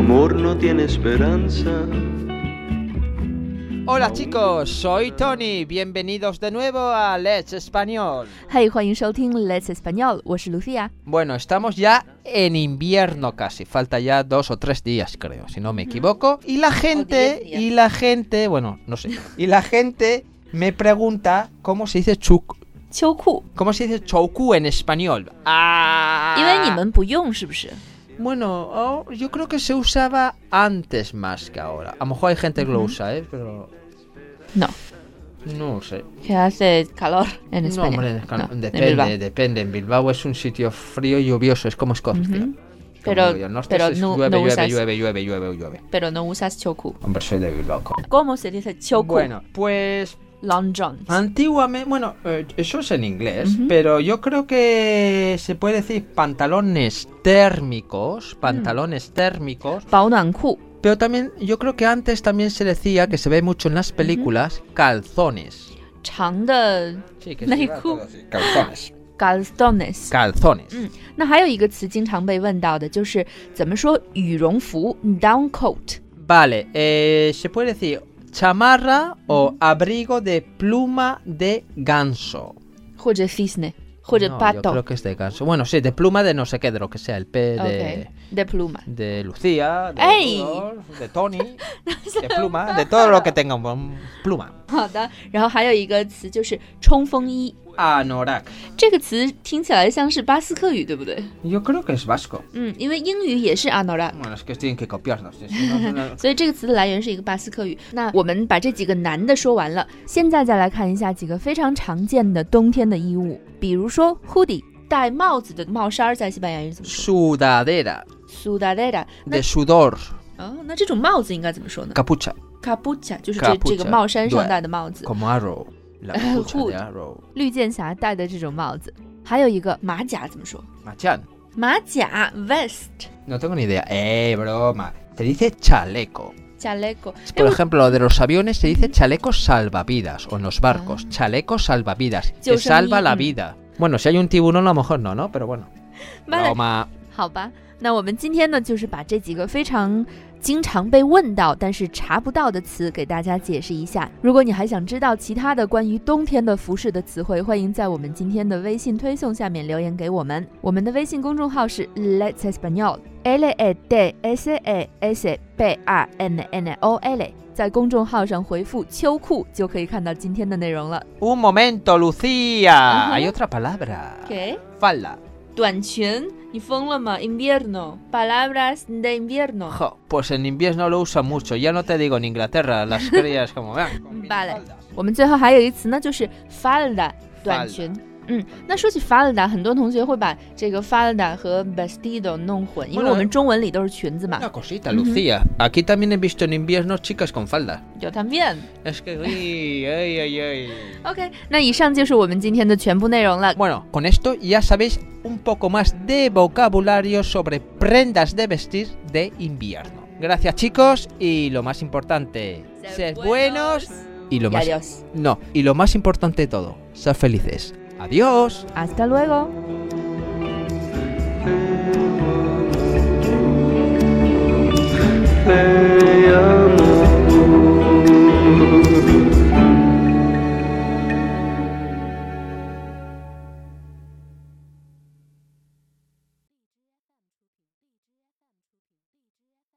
amor no tiene esperanza. Hola chicos, soy Tony, bienvenidos de nuevo a Let's Español. 嘿欢迎收听 Let's Español，我是 Lucia。 Bueno, estamos ya en invierno casi, falta ya dos o tres días creo, si no me equivoco. Y la gente, diez días. y la gente, bueno, no sé, y la gente me pregunta cómo se dice chuc, 秋裤， cómo se dice chouku en español. Ah, 因为你们不用是不是？ bueno, oh, yo creo que se usaba antes más que ahora. A lo mejor hay gente que lo usa, ¿eh? Pero... No. No sé. Que hace calor en España. No, hombre, no, depende, depende. En Bilbao es un sitio frío y lluvioso, es como Escocia. Uh. Pero, no, pero no, llueve, usas, llueve, llueve, llueve, llueve, Pero no usas choku. Hombre, soy de Bilbao. ¿Cómo se dice choku? Bueno, pues Long johns. antiguamente, bueno, eh, eso es en inglés, Ujú. pero yo creo que se puede decir pantalones térmicos, pantalones térmicos, 保暖裤 pero también yo creo que antes también se decía que se ve mucho en las películas calzones. 长的Sí, que内se ve裤 todo así, calzones. calzones。 Calzones. 嗯，那还有一个词经常被问到的就是怎么说羽绒服 down coat。 Vale, eh, se puede decir chamarra o abrigo de pluma de ganso. 或者 cisne，或者 No, yo pato。 creo que es de ganso. Bueno, sí, de pluma de no sé qué, de lo que sea, el P de, OK de pluma。 de Lucía, de, ¡Ey! Rudolf, de Tony, de pluma, de todo lo que tenga un buen pluma. 好的，然后还有一个词就是冲锋衣， Anorak. 这个词听起来像是巴斯克语，对不对？Yo creo que es vasco. 嗯，因为英语也是 anorak。Bueno, es que tienen que copiarnos. si no. 所以这个词的来源是一个巴斯克语。那我们把这几个难的说完了，现在再来看一下几个非常常见的冬天的衣物，比如说 hoodie，戴帽子的帽衫，在西班牙语怎么说 Sudadera？sudadera。那 de sudor, 哦，那这种帽子应该怎么说呢 capucha,？capucha 就是这 Capucha，这个帽衫上戴的帽子，como arrow. La Eh, capucha hood. de arrow. 绿箭侠戴的这种帽子。还有一个马甲怎么说？ Machan. 马甲 vest。 No tengo ni idea. Eh, broma. Se dice chaleco. chaleco。 Por ejemplo, de los aviones se dice chaleco salvavidas. O en los barcos, Ah. chaleco salvavidas. Yo Que salva soy- la mm. vida. Bueno, si hay un tiburón, a lo mejor no, ¿no? Pero bueno. Vale Broma. 好吧，那我们今天呢，就是把这几个非常 经常被问到但是查不到的词给大家解释一下。如果你还想知道其他的关于冬天的服饰的词汇，欢迎在我们今天的微信推送下面留言给我们。我们的微信公众号是 Let's Español，L E D S E S B A N N O L。在公众号上回复“秋裤”就可以看到今天的内容了。Un momento, Lucía. Hay otra palabra. OK，Falda. 短裙，你疯了吗？Invierno，palabras de invierno。 Jo, pues en invierno lo usan mucho. Ya no te digo en Inglaterra. Las crías como vean. con mi Vale. falda. 我们最后还有一词呢，就是 falda 短裙。 嗯，那说起 falda，很多同学会把这个 falda 和 vestido 弄混，因为 Bueno, 我们中文里都是裙子嘛。 Una cosita, Lucía. Aquí también he visto en invierno chicas con falda. Yo también。 Es que... uy, ay, ay, ay. OK，那以上就是我们今天的全部内容了。 Bueno, con esto ya sabéis un poco más de vocabulario sobre prendas de vestir de invierno. Gracias chicos y lo más importante, sed buenos y lo Y más adiós. no, y lo más importante de todo, ser felices. Adiós. Hasta luego。